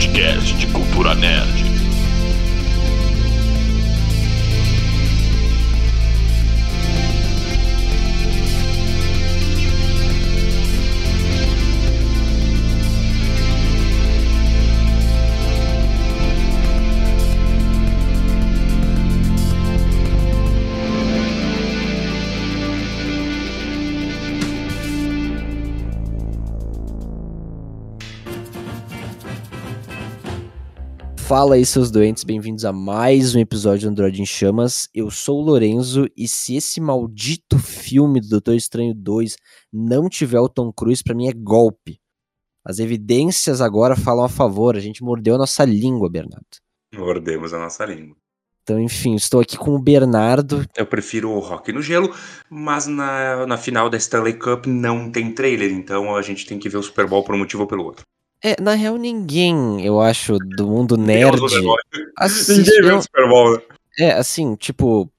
podcast de cultura nerd. Fala aí, seus doentes, bem-vindos a mais um episódio do Android em Chamas. Eu sou o Lorenzo e se esse maldito filme do Doutor Estranho 2 não tiver o Tom Cruise, pra mim é golpe. As evidências agora falam a favor, a gente mordeu a nossa língua, Bernardo. Mordemos a nossa língua. Então, enfim, estou aqui com o Bernardo. Eu prefiro o Rock no Gelo, mas na, na final da Stanley Cup não tem trailer, então a gente tem que ver o Super Bowl por um motivo ou pelo outro. É, na real, ninguém, eu acho, do mundo nerd. assiste- Ninguém vê o Super Bowl. né? É, assim, tipo.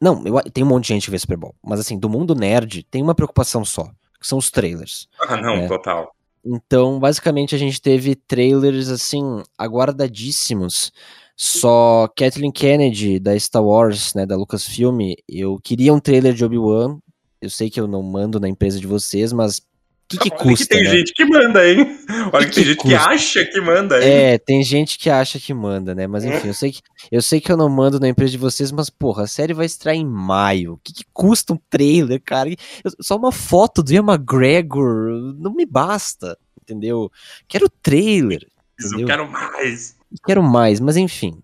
Não, eu, tem um monte de gente que vê Super Bowl. Mas assim, do mundo nerd, tem uma preocupação só. Que são os trailers. Ah, não, É. total. Então, basicamente, a gente teve trailers, assim, aguardadíssimos. Só Kathleen Kennedy, da Star Wars, né, da Lucasfilm, eu queria um trailer de Obi-Wan. Eu sei que eu não mando na empresa de vocês, mas que, que Olha custa, que tem né? gente que manda, hein? Olha Que que, tem que gente que custa? acha que manda, hein? É, tem gente que acha que manda, né? Mas enfim, eu sei que eu sei que eu não mando na empresa de vocês, mas porra, a série vai estrear em maio. O que, que custa um trailer, cara? Eu- Só uma foto do Ian McGregor não me basta, entendeu? Quero trailer, Eu entendeu? quero mais. quero mais, mas enfim.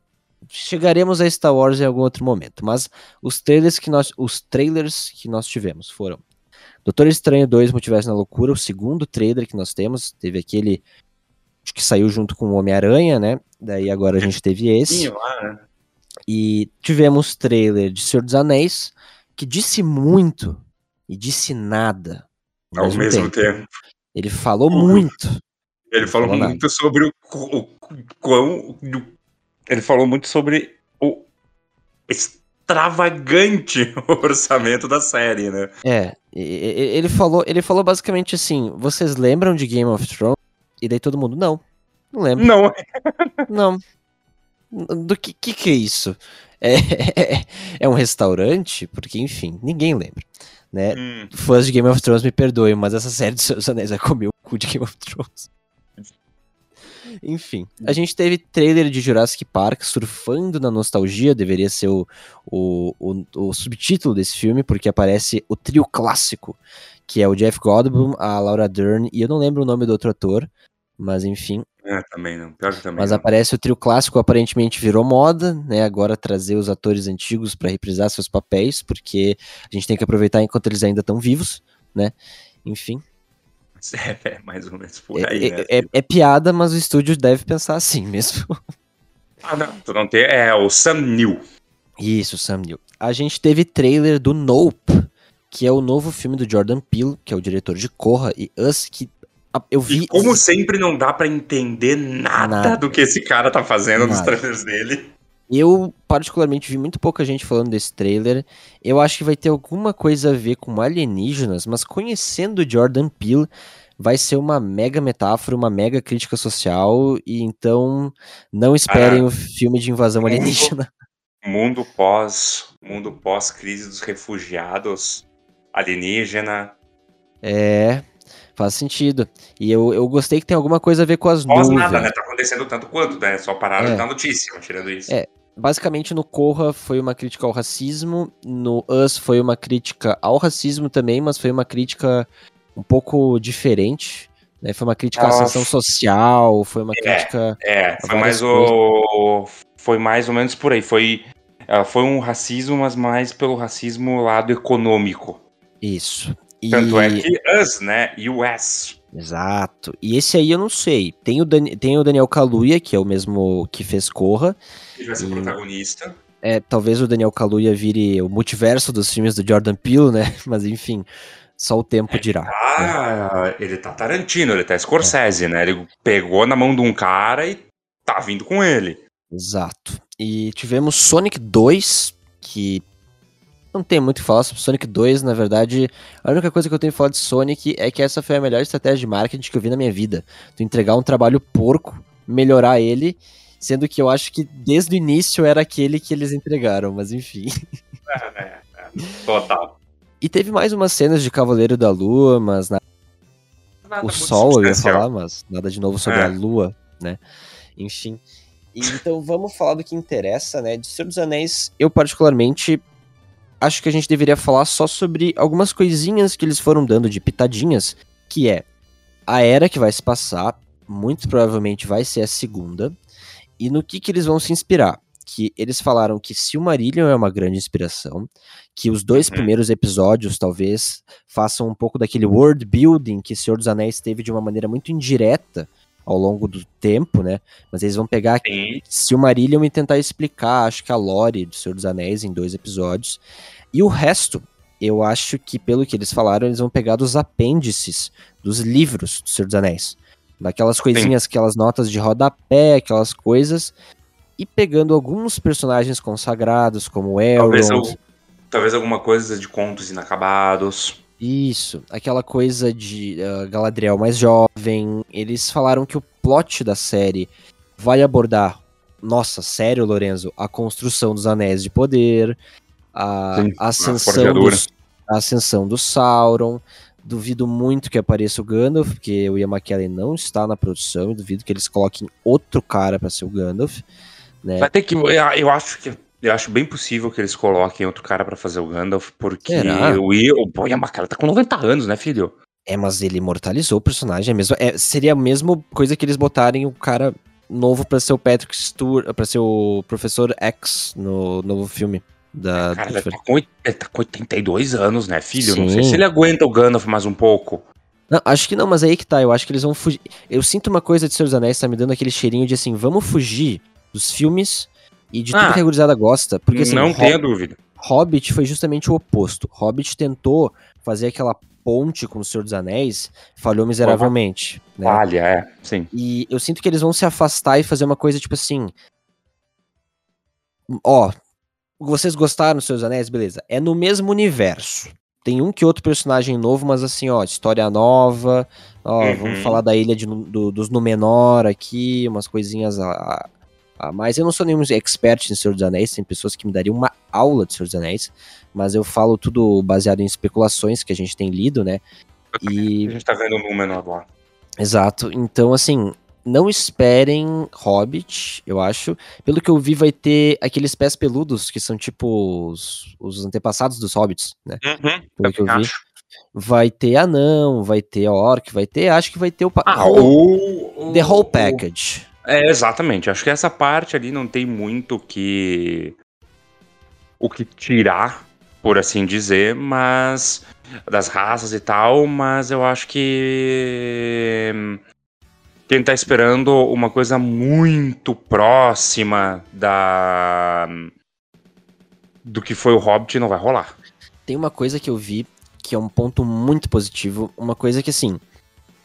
Chegaremos a Star Wars em algum outro momento, mas os trailers que nós os trailers que nós tivemos foram Doutor Estranho 2 Multiverso na Loucura, o segundo trailer que nós temos, teve aquele que saiu junto com o Homem-Aranha, né? Daí agora a gente teve esse. Né? E tivemos trailer de Senhor dos Anéis, que disse muito e disse nada. Ao mesmo tempo. Ele falou Uhum. muito. Ele falou falou nada. muito sobre o, o, o ele falou muito sobre o extravagante orçamento da série, né? É, ele falou, ele falou basicamente assim: vocês lembram de Game of Thrones? E daí todo mundo, não, não lembro, Não, não. Do que que, que é isso? É, é um restaurante? Porque, enfim, ninguém lembra, né? Hum, Fãs de Game of Thrones me perdoem, mas essa série de Seus Anéis vai comer o cu de Game of Thrones. Enfim, a gente teve trailer de Jurassic Park surfando na nostalgia, deveria ser o, o, o, o subtítulo desse filme, porque aparece o trio clássico, que é o Jeff Goldblum, a Laura Dern, e eu não lembro o nome do outro ator, mas enfim. é, também não. Pior que também Mas não. aparece o trio clássico, aparentemente virou moda, né? Agora trazer os atores antigos para reprisar seus papéis, porque a gente tem que aproveitar enquanto eles ainda estão vivos, né? Enfim. É, é mais ou menos por É, aí, né? é- é- é piada, mas o estúdio deve pensar assim mesmo. Ah, não. Tu não tem. É o Sam Neill. Isso, Sam Neill. A gente teve trailer do Nope, que é o novo filme do Jordan Peele, que é o diretor de Corra e Us, que eu vi. E como sempre, não dá pra entender nada, Nada. do que esse cara tá fazendo nos Nada. trailers dele. Eu, particularmente, vi muito pouca gente falando desse trailer. Eu acho que vai ter alguma coisa a ver com alienígenas, mas conhecendo o Jordan Peele, vai ser uma mega metáfora, uma mega crítica social, e então não esperem Ah. o filme de invasão Mundo- alienígena. Mundo pós. Mundo pós-crise dos refugiados. Alienígena. É, faz sentido. E eu, eu gostei que tem alguma coisa a ver com as Pós nuvens. nada, né? Tá acontecendo tanto quanto, né? Só pararam É. de dar notícia, tirando isso. É. Basicamente, no Corra foi uma crítica ao racismo, no Us foi uma crítica ao racismo também, mas foi uma crítica um pouco diferente. Né? Foi uma crítica à Ah, ascensão social, foi uma é. crítica. É, foi mais o. Foi mais ou menos por aí. Foi. Ela foi um racismo, mas mais pelo racismo lado econômico. Isso. E... Tanto é que US, né? US. Exato. E esse aí eu não sei. Tem o, Dan... Tem o Daniel Kaluuya, que é o mesmo que fez Corra. Que vai ser o protagonista. É, talvez o Daniel Kaluuya vire o multiverso dos filmes do Jordan Peele, né? Mas enfim, só o tempo dirá. Ah, ele tá Tarantino, ele tá Scorsese, né? Ele pegou na mão de um cara e tá vindo com ele. Exato. E tivemos Sonic 2, que não tem muito o que falar sobre Sonic 2, na verdade, a única coisa que eu tenho que falar de Sonic é que essa foi a melhor estratégia de marketing que eu vi na minha vida. Tu entregar um trabalho porco melhorar ele, sendo que eu acho que desde o início era aquele que eles entregaram, mas enfim. É, é, é. Total. E teve mais umas cenas de Cavaleiro da Lua, mas na... Nada o Sol eu ia falar, mas nada de novo sobre É. a Lua, né? Enfim. E, então vamos falar do que interessa, né? De Senhor dos Anéis, eu particularmente acho que a gente deveria falar só sobre algumas coisinhas que eles foram dando de pitadinhas, que é a era que vai se passar, muito provavelmente vai ser a segunda, e no que que eles vão se inspirar. Que eles falaram que Silmarillion é uma grande inspiração, que os dois Uhum. primeiros episódios talvez façam um pouco daquele world building que Senhor dos Anéis teve de uma maneira muito indireta ao longo do tempo, né? Mas eles vão pegar Sim. Silmarillion e tentar explicar, acho que a lore do Senhor dos Anéis em dois episódios. E o resto, eu acho que pelo que eles falaram, eles vão pegar dos apêndices dos livros do Senhor dos Anéis. Daquelas coisinhas, aquelas notas de rodapé, aquelas coisas. E pegando alguns personagens consagrados, como Talvez, Elrond. al- talvez alguma coisa de contos inacabados. Isso, aquela coisa de ah, Galadriel mais jovem. Eles falaram que o plot da série vai abordar, nossa, sério, Lorenzo, a construção dos Anéis de Poder, a, Sim, a a ascensão, forjadura. dos, a ascensão do Sauron. Duvido muito que apareça o Gandalf, porque o Ian McKellen não está na produção. Duvido que eles coloquem outro cara para ser o Gandalf. Né? Vai ter que. Eu, acho que. Eu acho bem possível que eles coloquem outro cara pra fazer o Gandalf, porque Será? o Ian, o Boy cara tá com 90 anos, né, filho? É, mas ele imortalizou o personagem. É mesmo, é, seria a mesma coisa que eles botarem o cara novo pra ser o Patrick Stewart, pra ser o Professor X no novo filme da. Cara, do- ele tá, com, ele tá com 82 anos, né, filho? Não sei Sim. se ele aguenta o Gandalf mais um pouco. Não, acho que não, mas aí que tá. Eu acho que eles vão fugir. Eu sinto uma coisa de Senhor dos Anéis, tá me dando aquele cheirinho de assim, vamos fugir dos filmes e de tudo Ah, que a gurizada gosta. Porque assim, não tenha dúvida. Hobbit foi justamente o oposto. Hobbit tentou fazer aquela ponte com o Senhor dos Anéis, falhou miseravelmente. Né? Falha, é, sim. E eu sinto que eles vão se afastar e fazer uma coisa tipo assim. Ó, vocês gostaram dos Seus Anéis? Beleza. É no mesmo universo. Tem um que outro personagem novo, mas assim, ó, história nova. Ó, Uhum. vamos falar da ilha de do- dos Númenor aqui, umas coisinhas a, a- a mais. Eu não sou nenhum expert em Senhor dos Anéis, tem pessoas que me dariam uma aula de Senhor dos Anéis, mas eu falo tudo baseado em especulações que a gente tem lido, né? E A gente tá vendo o número lá. Exato. Então, assim, não esperem Hobbit, eu acho. Pelo que eu vi, vai ter aqueles pés peludos, que são tipo os, os antepassados dos Hobbits, né? Uhum, Pelo que eu vi. acho. Vai ter anão, vai ter orc, vai ter. Acho que vai ter o. Ah, o, o- the whole o- package. É, exatamente. Acho que essa parte ali não tem muito o que. o que tirar, por assim dizer, mas. das raças e tal, mas eu acho que. Quem tá esperando uma coisa muito próxima da. do que foi o Hobbit não vai rolar. Tem uma coisa que eu vi que é um ponto muito positivo. Uma coisa que, assim.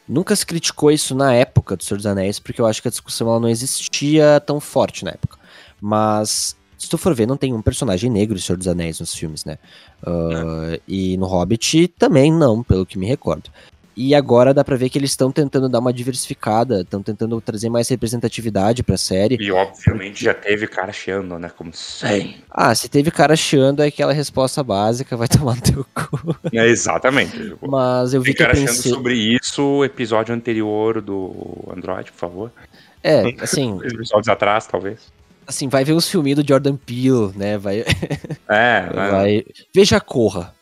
Nunca se criticou isso na época do Senhor dos Anéis, porque eu acho que a discussão ela não existia tão forte na época. Mas, se tu for ver, não tem um personagem negro do Senhor dos Anéis nos filmes, né? Ah, e no Hobbit também não, pelo que me recordo. E agora dá pra ver que eles estão tentando dar uma diversificada, estão tentando trazer mais representatividade pra série. E obviamente já teve cara chiando, né? Como sempre. Ah, se teve cara chiando, é aquela resposta básica, vai tomar no teu cu. É, exatamente. Mas eu vi Tem que cara pensei... sobre isso, episódio anterior do Android, por favor. É, assim, Episódios atrás, talvez. assim, vai ver os filminhos do Jordan Peele, né? Vai, É, né? vai... Veja Corra.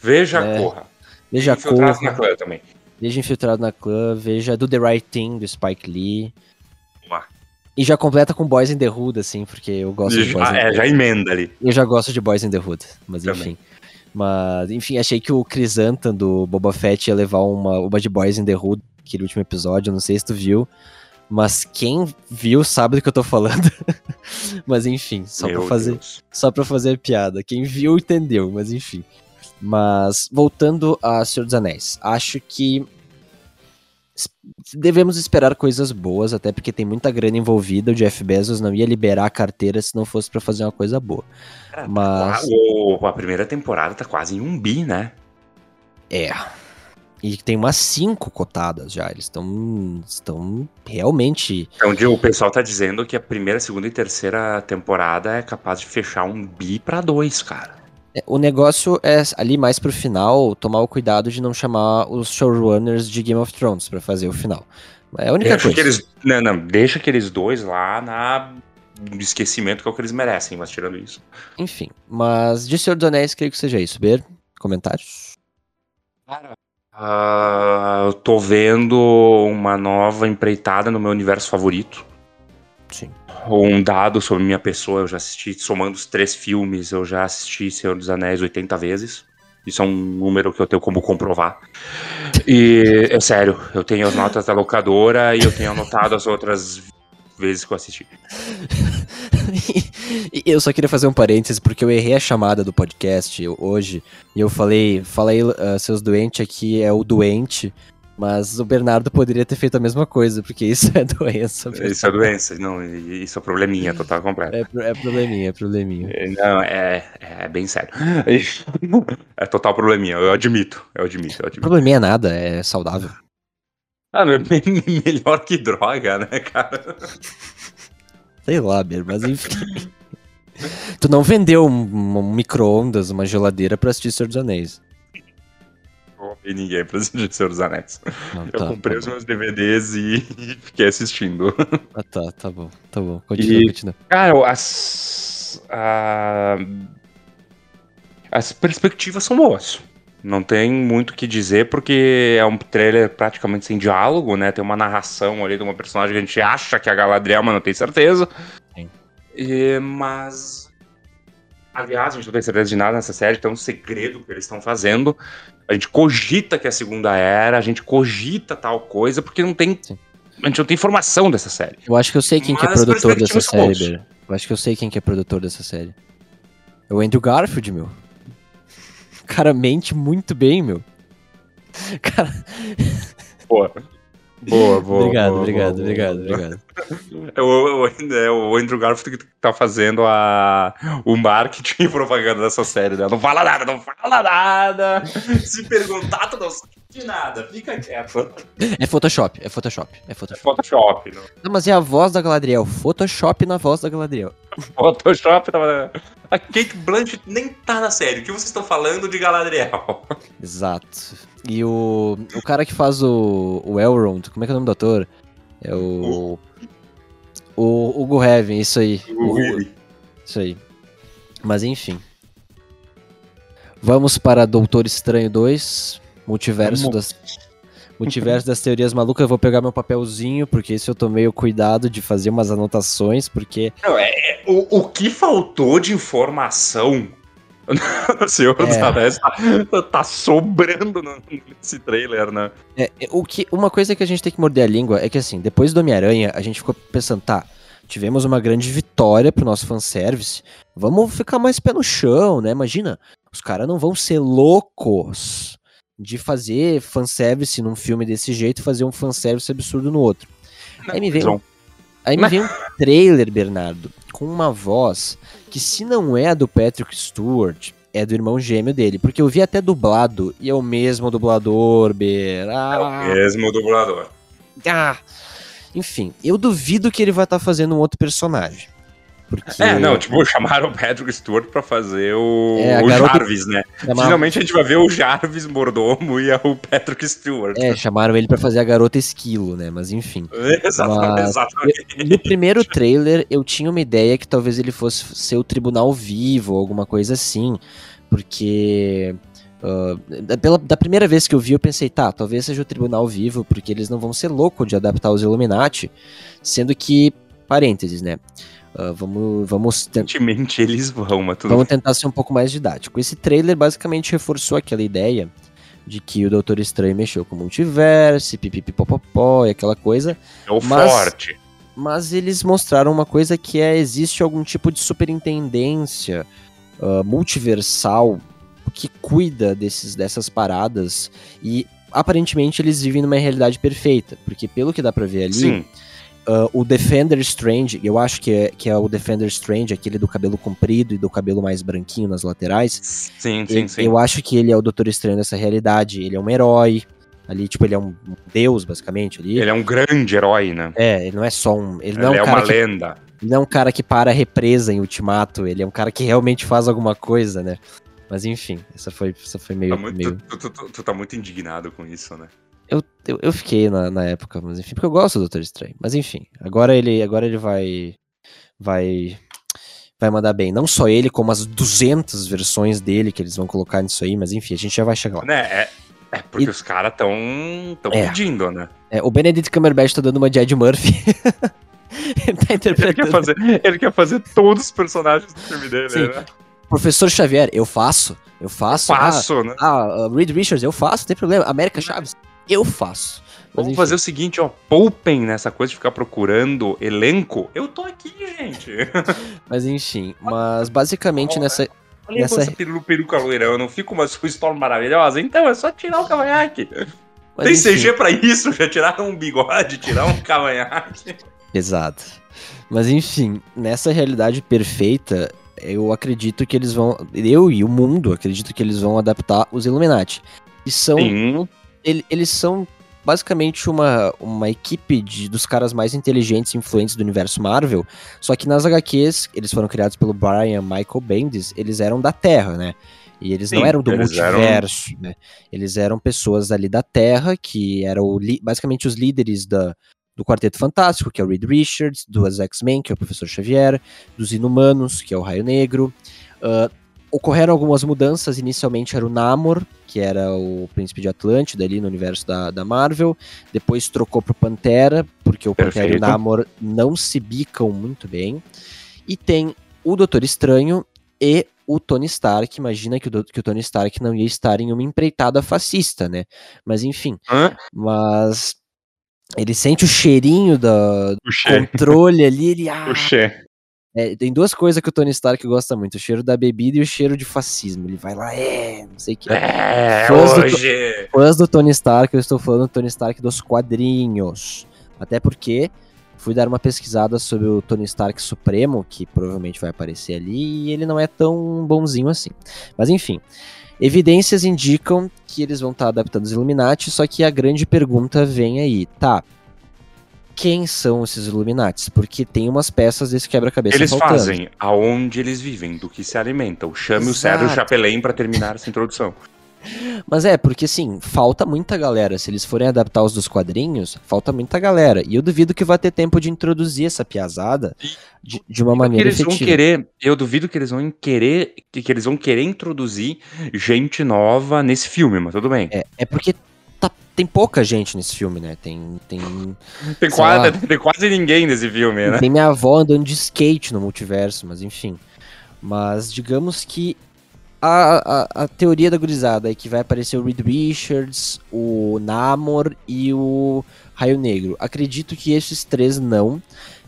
Veja É. a corra. Veja Corra. também. Veja Infiltrado na Clã. Veja Do The Right Thing, do Spike Lee. Lá. E já completa com Boys in the Hood, assim, porque eu gosto de Boys Já, in the é, Hood. já emenda ali. Eu já gosto de Boys in the Hood, mas Também. enfim. Mas, enfim, achei que o Chrysanthemum do Boba Fett ia levar uma, uma de Boys in the Hood, aquele último episódio, não sei se tu viu. Mas quem viu sabe do que eu tô falando. mas enfim, só Meu pra fazer Deus. só pra fazer piada. Quem viu entendeu, mas enfim. Mas voltando a Senhor dos Anéis, acho que devemos esperar coisas boas, até porque tem muita grana envolvida. O Jeff Bezos não ia liberar a carteira se não fosse pra fazer uma coisa boa. Cara, Mas- tá o- a primeira temporada tá quase em um bi, né? É. E tem umas cinco cotadas já. Eles estão estão realmente. É onde o pessoal tá dizendo que a primeira, segunda e terceira temporada é capaz de fechar um bi pra dois, cara. É, o negócio é ali mais pro final tomar o cuidado de não chamar os showrunners de Game of Thrones pra fazer o final. É a única Deixa coisa. aqueles, não, não, deixa aqueles dois lá na no esquecimento que é o que eles merecem, mas tirando isso. Enfim, mas de Senhor dos Anéis, creio que seja isso. Ber, comentários? Ah, eu tô vendo uma nova empreitada no meu universo favorito. Sim. Um dado sobre minha pessoa, eu já assisti, somando os três filmes, eu já assisti Senhor dos Anéis 80 vezes. Isso é um número que eu tenho como comprovar. E é sério, eu tenho as notas da locadora e eu tenho anotado as outras vezes que eu assisti. Eu só queria fazer um parênteses, porque eu errei a chamada do podcast hoje. E eu falei, falei, uh, seus doentes aqui é o doente. Mas o Bernardo poderia ter feito a mesma coisa, porque isso é doença. Isso é doença, não, isso é probleminha total completo. É, é probleminha, é probleminha. Não, é, é bem sério. É total probleminha, eu admito, eu admito, eu admito. Probleminha é nada, é saudável. Ah, é melhor que droga, né, cara? Sei lá, Ber, mas enfim. tu não vendeu um, um micro-ondas, uma geladeira pra assistir Senhor dos Anéis. Roubei ninguém pra assistir Senhor dos Anéis. Não, Eu tá, comprei tá os bom. meus DVDs e fiquei assistindo. Ah, tá, tá bom, tá bom. Continua, E- continua. Cara, as. a- as perspectivas são boas. Não tem muito o que dizer, porque é um trailer praticamente sem diálogo, né? Tem uma narração ali de uma personagem que a gente acha que é a Galadriel, mas não tem certeza. Sim. E, mas. Aliás, a gente não tem certeza de nada nessa série, tem um segredo que eles estão fazendo. A gente cogita que é a segunda era, a gente cogita tal coisa, porque não tem. Sim. A gente não tem informação dessa série. Eu acho que eu sei quem que é produtor dessa série. Ber. Eu acho que eu sei quem que é produtor dessa série. É o Andrew Garfield, meu. O cara mente muito bem, meu. Cara, Boa. Boa, boa. obrigado, boa, obrigado, boa, obrigado, boa. obrigado. É o, o- é o Andrew Garfield que tá fazendo a, o marketing e propaganda dessa série, né? Não fala nada, não fala nada. Se perguntar, tu não sabe de nada. Fica quieto. É Photoshop, é Photoshop, é É Photoshop. Photoshop. Não. Não, mas é a voz da Galadriel. Photoshop na voz da Galadriel. Photoshop tava. A Kate Blanchett nem tá na série. O que vocês estão falando de Galadriel? Exato. E o, o cara que faz o, o Elrond, como é que é o nome do ator? É o. O Hugo Heaven, isso aí. O O- Willy. Isso aí. Mas enfim. Vamos para Doutor Estranho 2, Multiverso das Multiverso das teorias malucas. Eu vou pegar meu papelzinho, porque esse eu tomei o cuidado de fazer umas anotações, porque Não, é, é- o, o que faltou de informação no Senhor dos É. Anéis tá, tá sobrando nesse trailer, né? É, é, o que, uma coisa que a gente tem que morder a língua é que, assim, depois do Homem-Aranha, a gente ficou pensando, tá, tivemos uma grande vitória pro nosso fanservice, vamos ficar mais pé no chão, né? Imagina, os caras não vão ser loucos de fazer fanservice num filme desse jeito e fazer um fanservice absurdo no outro. Aí me vem, Não. aí me vem um trailer, Bernardo, com uma voz que, se não é a do Patrick Stewart, é do irmão gêmeo dele, porque eu vi até dublado e é o mesmo dublador, Ber. Ah, Mesmo dublador. ah. Enfim, eu duvido que ele vai estar fazendo um outro personagem. Porque É, não, tipo, chamaram o Patrick Stewart pra fazer o, É, o garota- Jarvis, né? chama- Finalmente a gente vai ver o Jarvis mordomo e é o Patrick Stewart. é, chamaram ele pra fazer a garota esquilo, né? Mas enfim. Exatamente, Mas- exatamente. No primeiro trailer, eu tinha uma ideia que talvez ele fosse ser o tribunal vivo ou alguma coisa assim. Porque. da- pela, da primeira vez que eu vi, eu pensei, tá, talvez seja o tribunal vivo, porque eles não vão ser loucos de adaptar os Illuminati. Sendo que. Parênteses, né? Ah, vamos, vamos ten- Aparentemente eles vão, mas tudo Vamos tentar ser um pouco mais didático. Esse trailer basicamente reforçou aquela ideia de que o Doutor Estranho mexeu com o multiverso, pipipipopopó e aquela coisa, é o mas- forte. mas eles mostraram uma coisa que é, existe algum tipo de superintendência ah, multiversal que cuida desses, dessas paradas e aparentemente eles vivem numa realidade perfeita, porque pelo que dá pra ver ali, Sim. Ah, o Defender Strange, eu acho que é, que é o Defender Strange, aquele do cabelo comprido e do cabelo mais branquinho nas laterais, Sim, sim, sim. eu acho que ele é o Doutor Estranho dessa realidade. Ele é um herói. Ali, tipo, ele é um deus, basicamente. Ali. Ele é um grande herói, né? É, ele não é só um. Ele, não é, é um cara uma que, lenda. ele não é um cara que para a represa em Ultimato. Ele é um cara que realmente faz alguma coisa, né? Mas enfim, essa foi, essa foi meio. Tá muito- meio... tu, tu- tu- tu tá muito indignado com isso, né? Eu, eu, eu fiquei na, na época, mas enfim, porque eu gosto do Doutor Estranho. Mas enfim, agora ele, agora ele vai. Vai. Vai mandar bem. Não só ele, como as 200 versões dele que eles vão colocar nisso aí, mas enfim, a gente já vai chegar lá. Né, é, é porque E- os caras tão, tão É. pedindo, né? É, o Benedict Cumberbatch tá dando uma de Ed Murphy. ele tá Ele quer, interpretando. fazer, ele quer fazer todos os personagens do filme dele, Sim. né? Professor Xavier, eu faço. Eu faço. Ah, Faço, né? Ah, Reed Richards, eu faço, não tem problema. América Chaves, eu faço. Mas Vamos fazer o seguinte, ó. Poupem nessa coisa de ficar procurando elenco. Eu tô aqui, gente. Mas enfim, mas basicamente nessa. Olha Nessa- essa peru, peruca loirão. Eu não fico uma sua história maravilhosa. Então é só tirar o cavanhaque. mas Tem enfim, CG pra isso. Já tiraram um bigode, tirar um cavanhaque. Exato. Mas enfim, nessa realidade perfeita, eu acredito que eles vão. Eu e o mundo acredito que eles vão adaptar os Illuminati. E são. Sim. Ele- eles são basicamente uma, uma equipe de, dos caras mais inteligentes e influentes do universo Marvel. Só que nas HQs, eles foram criados pelo Brian Michael Bendis, eles eram da Terra, né? E eles não Sim, eram do eles eram- multiverso, né? Eles eram pessoas ali da Terra, que eram basicamente os líderes da, do Quarteto Fantástico, que é o Reed Richards, dos X-Men, que é o Professor Xavier, dos Inumanos, que é o Raio Negro. Ah, ocorreram algumas mudanças, inicialmente era o Namor, que era o príncipe de Atlântida ali no universo da, da Marvel, depois trocou pro Pantera, porque o Pantera e o Perfeito. Namor não se bicam muito bem, e tem o Doutor Estranho e o Tony Stark, imagina que o, que o Tony Stark não ia estar em uma empreitada fascista, né, mas enfim, Hã? mas ele sente o cheirinho da, do controle ali, ele, ah, O. é, tem duas coisas que o Tony Stark gosta muito: o cheiro da bebida e o cheiro de fascismo. Ele vai lá, é, não sei o que. É, Fãs do- hoje. Fãs do Tony Stark, eu estou falando do Tony Stark dos quadrinhos. Até porque fui dar uma pesquisada sobre o Tony Stark Supremo, que provavelmente vai aparecer ali, e ele não é tão bonzinho assim. Mas enfim. Evidências indicam que eles vão estar adaptando os Illuminati, só que a grande pergunta vem aí, tá? Quem são esses Illuminatis? Porque tem umas peças desse quebra-cabeça Eles faltando. fazem aonde eles vivem, do que se alimentam. Chame o Exato. Sérgio Chapelin pra terminar essa introdução. Mas é, porque assim, falta muita galera. Se eles forem adaptar os dos quadrinhos, falta muita galera. E eu duvido que vai ter tempo de introduzir essa piazada de, de uma maneira eles vão querer, eu duvido que eles vão querer, que, que eles vão querer introduzir gente nova nesse filme, mas tudo bem. É, é porque tá- tem pouca gente nesse filme, né? Tem, tem, Tem, quase, lá. tem quase ninguém nesse filme, né? tem minha avó andando de skate no multiverso, mas enfim. Mas digamos que a, a, a teoria da gurizada é que vai aparecer o Reed Richards, o Namor e o Raio Negro. Acredito que esses três não,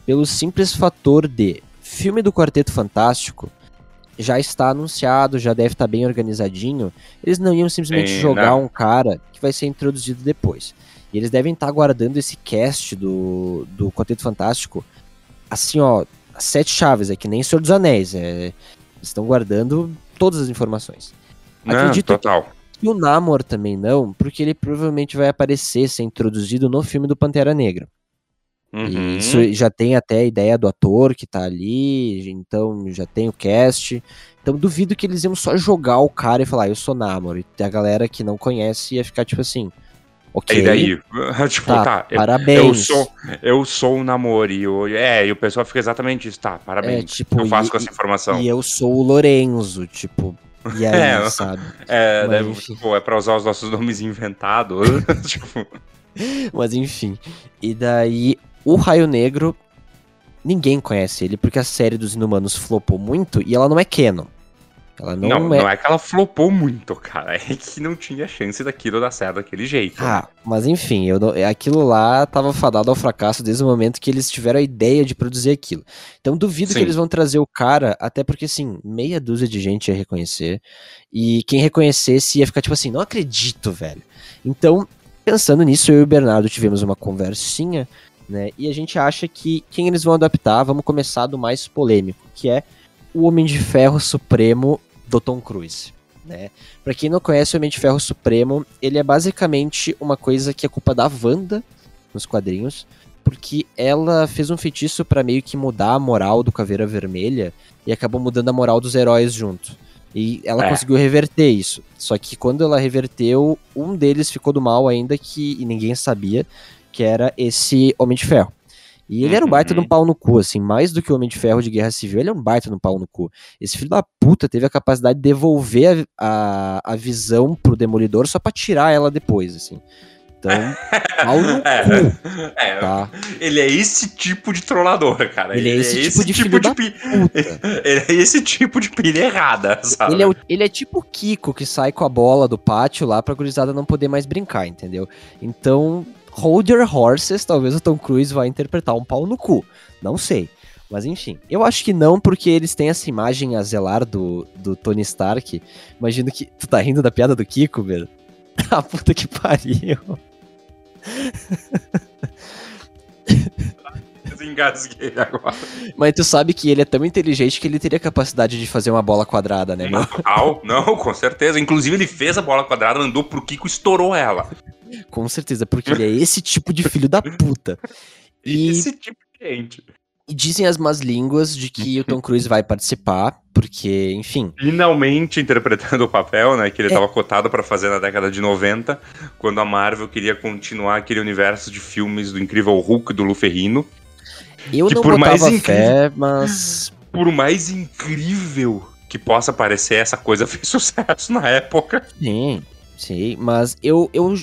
pelo simples fator de filme do Quarteto Fantástico já está anunciado, já deve estar bem organizadinho. Eles não iam simplesmente Sim, jogar não. um cara que vai ser introduzido depois. E eles devem estar aguardando esse cast do, do Quarteto Fantástico assim, ó, sete chaves, é que nem Senhor dos Anéis. É, estão guardando todas as informações. Não, Acredito total. E o Namor também não, porque ele provavelmente vai aparecer, ser introduzido no filme do Pantera Negra. Uhum. E isso já tem até a ideia do ator que tá ali, então já tem o cast. Então duvido que eles iam só jogar o cara e falar, eu sou Namor. E a galera que não conhece ia ficar tipo assim, ok, E daí? tipo, tá, tá, eu, parabéns. eu sou, eu sou o namoro. E o, é, e o pessoal fica exatamente isso. Tá, parabéns. É, tipo, eu faço e- com essa informação? E eu sou o Lorenzo, tipo, e aí, É, sabe? é, mas deve- pô, é pra usar os nossos nomes inventados. tipo, Mas enfim. E daí, o Raio Negro, ninguém conhece ele, porque a série dos Inumanos flopou muito e ela não é canon. Ela não, não, é. não é que ela flopou muito, cara. É que não tinha chance daquilo dar certo daquele jeito. Ah, mas enfim, eu não- aquilo lá tava fadado ao fracasso desde o momento que eles tiveram a ideia de produzir aquilo. Então duvido Sim. que eles vão trazer o cara, até porque assim, meia dúzia de gente ia reconhecer. E quem reconhecesse ia ficar tipo assim, não acredito, velho. Então, pensando nisso, eu e o Bernardo tivemos uma conversinha, né? E a gente acha que quem eles vão adaptar, vamos começar do mais polêmico, que é o Homem de Ferro Supremo do Tom Cruise. né? Pra quem não conhece o Homem de Ferro Supremo, ele é basicamente uma coisa que é culpa da Wanda nos quadrinhos, porque ela fez um feitiço para meio que mudar a moral do Caveira Vermelha e acabou mudando a moral dos heróis junto. E ela É. conseguiu reverter isso. Só que quando ela reverteu, um deles ficou do mal ainda que e ninguém sabia, que era esse Homem de Ferro. E ele era um baita de um Uhum. pau no cu, assim, mais do que o Homem de Ferro de Guerra Civil, ele é um baita de um pau no cu. Esse filho da puta teve a capacidade de devolver a, a, a visão pro Demolidor só pra tirar ela depois, assim. Então, pau no cu, É, tá? ele é esse tipo de trollador, cara. Ele é esse tipo de filho da pi- Puta. Ele é esse tipo de pilha errada, sabe? Ele é, o- ele é tipo o Kiko que sai com a bola do pátio lá pra gurizada não poder mais brincar, entendeu? Então, hold your horses, talvez o Tom Cruise vá interpretar um pau no cu. Não sei. Mas enfim, eu acho que não, porque eles têm essa imagem a zelar do, do Tony Stark. Imagino que. Tu tá rindo da piada do Kiko, velho? Ah, puta que pariu. Desengasguei agora. Mas tu sabe que ele é tão inteligente que ele teria capacidade de fazer uma bola quadrada, né? Não, não, com certeza. Inclusive, ele fez a bola quadrada, mandou pro Kiko e estourou ela. Com certeza, porque ele é esse tipo de filho da puta. E, Esse tipo de gente. e dizem as más línguas de que o Tom Cruise vai participar, porque, enfim, Finalmente interpretando o papel, né? Que ele É. tava cotado pra fazer na década de 90, quando a Marvel queria continuar aquele universo de filmes do Incrível Hulk do Lu Ferrino. Eu Que não por mais incrível- fé, mas Por mais incrível que possa parecer, essa coisa fez sucesso na época. sim, sim, mas eu, eu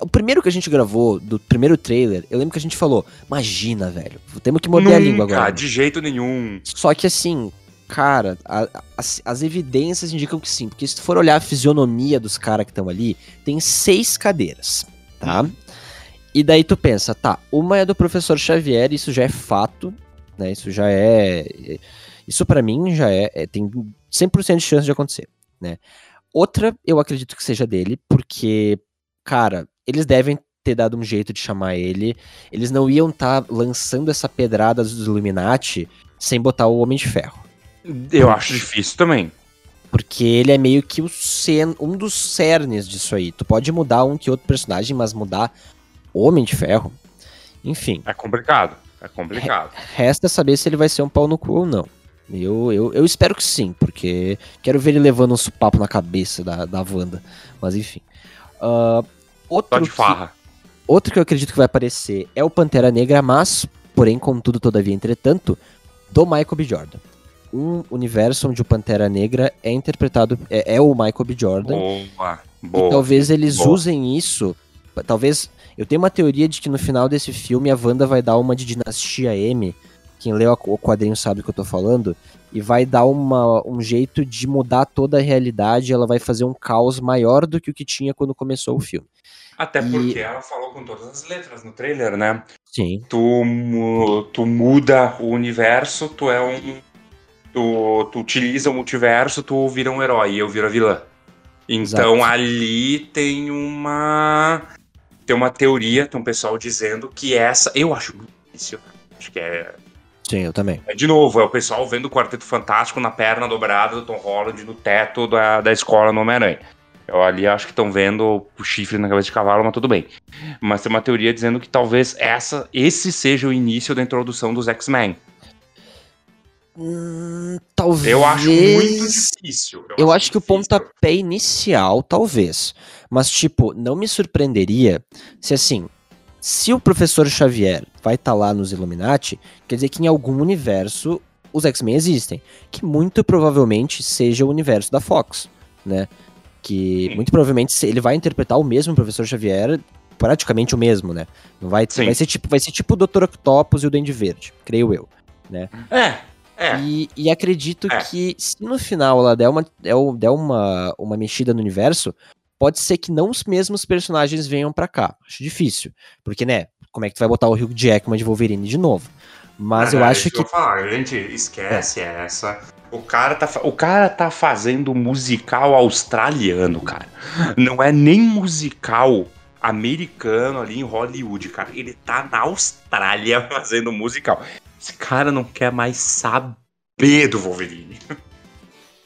o primeiro que a gente gravou do primeiro trailer, eu lembro que a gente falou, imagina, velho, temos que morder a língua Nunca, agora. de jeito nenhum. Só que assim, cara, a- as, as evidências indicam que sim, porque se tu for olhar a fisionomia dos caras que estão ali, tem seis cadeiras, tá? E daí tu pensa, tá, uma é do professor Xavier, isso já é fato, né? Isso já é. Isso pra mim já é, é- Tem 100% de chance de acontecer, né? Outra, eu acredito que seja dele, porque, cara, eles devem ter dado um jeito de chamar ele. Eles não iam estar lançando essa pedrada dos Illuminati sem botar o Homem de Ferro. Eu acho difícil também. Porque ele é meio que o cen- um dos cernes disso aí. Tu pode mudar um que outro personagem, mas mudar Homem de Ferro. Enfim, É complicado. É complicado. resta saber se ele vai ser um pau no cu ou não. Eu, eu, eu espero que sim, porque quero ver ele levando um papo na cabeça da, da Wanda. Mas enfim. Ah, outro de que- farra. Outro que eu acredito que vai aparecer é o Pantera Negra, mas, porém, contudo, todavia, entretanto, do Michael B. Jordan. Um universo onde o Pantera Negra é interpretado, é, é o Michael B. Jordan. Boa. e Boa. talvez eles boa. usem isso. Talvez. Eu tenho uma teoria de que no final desse filme a Wanda vai dar uma de Dinastia M. Quem leu o quadrinho sabe do que eu tô falando. E vai dar uma, um jeito de mudar toda a realidade. Ela vai fazer um caos maior do que o que tinha quando começou o filme. Até E- porque ela falou com todas as letras no trailer, né? Sim. Tu, tu muda o universo, tu é um. Tu, tu utiliza o multiverso, tu vira um herói e eu viro a vilã. Então Exato. ali tem uma. Tem uma teoria, tem um pessoal dizendo que essa. Eu acho muito difícil. Acho que é. Sim, eu também. é de novo, é o pessoal vendo o Quarteto Fantástico na perna dobrada do Tom Holland no teto da, da escola no Homem-Aranha. Eu ali acho que estão vendo o chifre na cabeça de cavalo, mas tudo bem. Mas tem uma teoria dizendo que talvez essa, esse seja o início da introdução dos X-Men. Hum, talvez. Eu acho muito difícil. Eu acho que o difícil. pontapé inicial, talvez. Mas, tipo, não me surpreenderia se assim. Se o professor Xavier vai estar lá nos Illuminati, quer dizer que em algum universo os X-Men existem. Que muito provavelmente seja o universo da Fox, né? Que muito provavelmente ele vai interpretar o mesmo professor Xavier, praticamente o mesmo, né? Não vai, Sim. vai ser tipo, vai ser tipo o Dr. Octopus e o Duende Verde, creio eu. É, é. E, e acredito É. que se no final ela der, uma, der uma, uma mexida no universo, pode ser que não os mesmos personagens venham pra cá. Acho difícil. Porque, né, como é que tu vai botar o Hugh Jackman de Wolverine de novo? Mas eu É, acho que. eu falar, gente, esquece essa. O cara, tá, o cara tá fazendo musical australiano, cara. Não é nem musical americano ali em Hollywood, cara. Ele tá na Austrália fazendo musical. Esse cara não quer mais saber do Wolverine.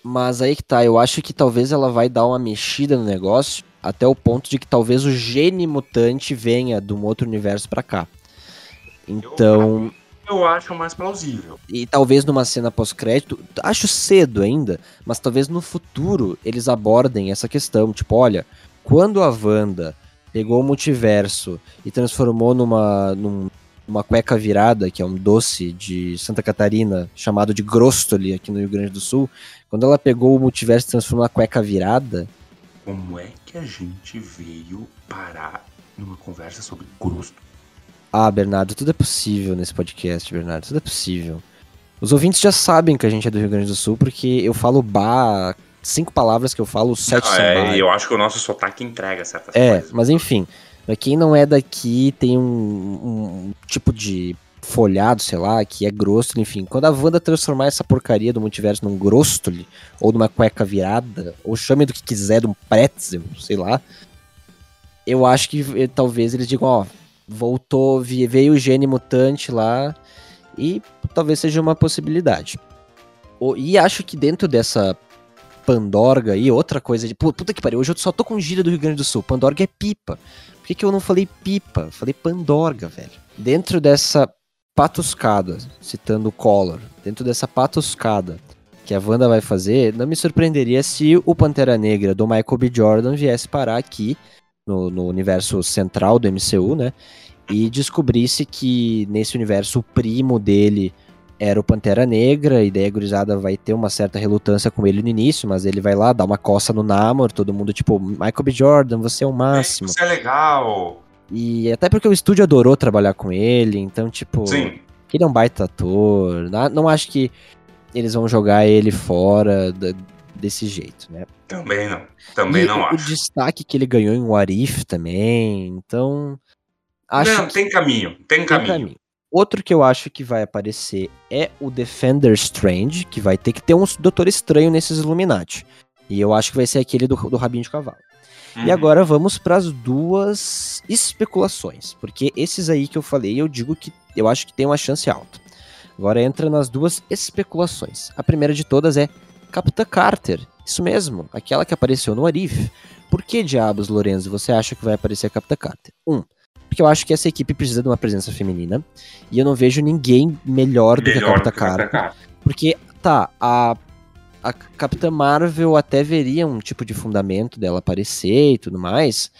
Mas aí que tá, eu acho que talvez ela vai dar uma mexida no negócio até o ponto de que talvez o gene mutante venha de um outro universo pra cá. Então, Eu acho mais plausível. e talvez numa cena pós-crédito, acho cedo ainda, mas talvez no futuro eles abordem essa questão, tipo, olha, quando a Wanda pegou o multiverso e transformou numa num- numa cueca virada, que é um doce de Santa Catarina chamado de grostoli aqui no Rio Grande do Sul, quando ela pegou o multiverso e transformou na cueca virada, Como é que a gente veio parar numa conversa sobre gosto? Ah, Bernardo, tudo é possível nesse podcast, Bernardo, tudo é possível. Os ouvintes já sabem que a gente é do Rio Grande do Sul, porque eu falo ba, cinco palavras que eu falo, sete Não, são é, ba. eu acho que o nosso sotaque entrega certas É, coisas. mas enfim, pra quem não é daqui, tem um, um tipo de folhado, sei lá, que é grosso, enfim. Quando a Wanda transformar essa porcaria do multiverso num grostoli, ou numa cueca virada, ou chame do que quiser, de um pretzel, sei lá, eu acho que eh, talvez eles digam, ó, voltou, veio o gene mutante lá, e talvez seja uma possibilidade. E acho que dentro dessa Pandorga aí, outra coisa de. Pu- Puta que pariu, hoje eu só tô com gíria do Rio Grande do Sul. Pandorga é pipa. Que, que eu não falei pipa? Falei Pandorga, velho. Dentro dessa patuscada, citando o Collor, dentro dessa patuscada que a Wanda vai fazer, não me surpreenderia se o Pantera Negra do Michael B. Jordan viesse parar aqui no, no universo central do MCU, né? E descobrisse que nesse universo o primo dele era o Pantera Negra, e daí a gurizada vai ter uma certa relutância com ele no início, mas ele vai lá, dar uma coça no Namor, todo mundo tipo, Michael B. Jordan, você é o máximo. Isso é legal. E até porque o estúdio adorou trabalhar com ele, então, tipo, Sim. ele é um baita ator. Não acho que eles vão jogar ele fora da- desse jeito, né? Também não. Também e não o, o acho. destaque que ele ganhou em What If também, então. Acho não, que tem caminho. Tem tem caminho. caminho. Outro que eu acho que vai aparecer é o Defender Strange, que vai ter que ter um Doutor Estranho nesses Illuminati. E eu acho que vai ser aquele do, do rabinho de cavalo. E Uhum. agora vamos para as duas especulações, porque esses aí que eu falei, eu digo que eu acho que tem uma chance alta. Agora entra nas duas especulações. A primeira de todas é Capitã Carter. Isso mesmo, aquela que apareceu no Arif. Por que diabos, Lorenzo, você acha que vai aparecer a Capitã Carter? Um, porque eu acho que essa equipe precisa de uma presença feminina e eu não vejo ninguém melhor do que a Melhor Capitã. Carter. Porque, tá, a, a Capitã Marvel até veria um tipo de fundamento dela aparecer e tudo mais,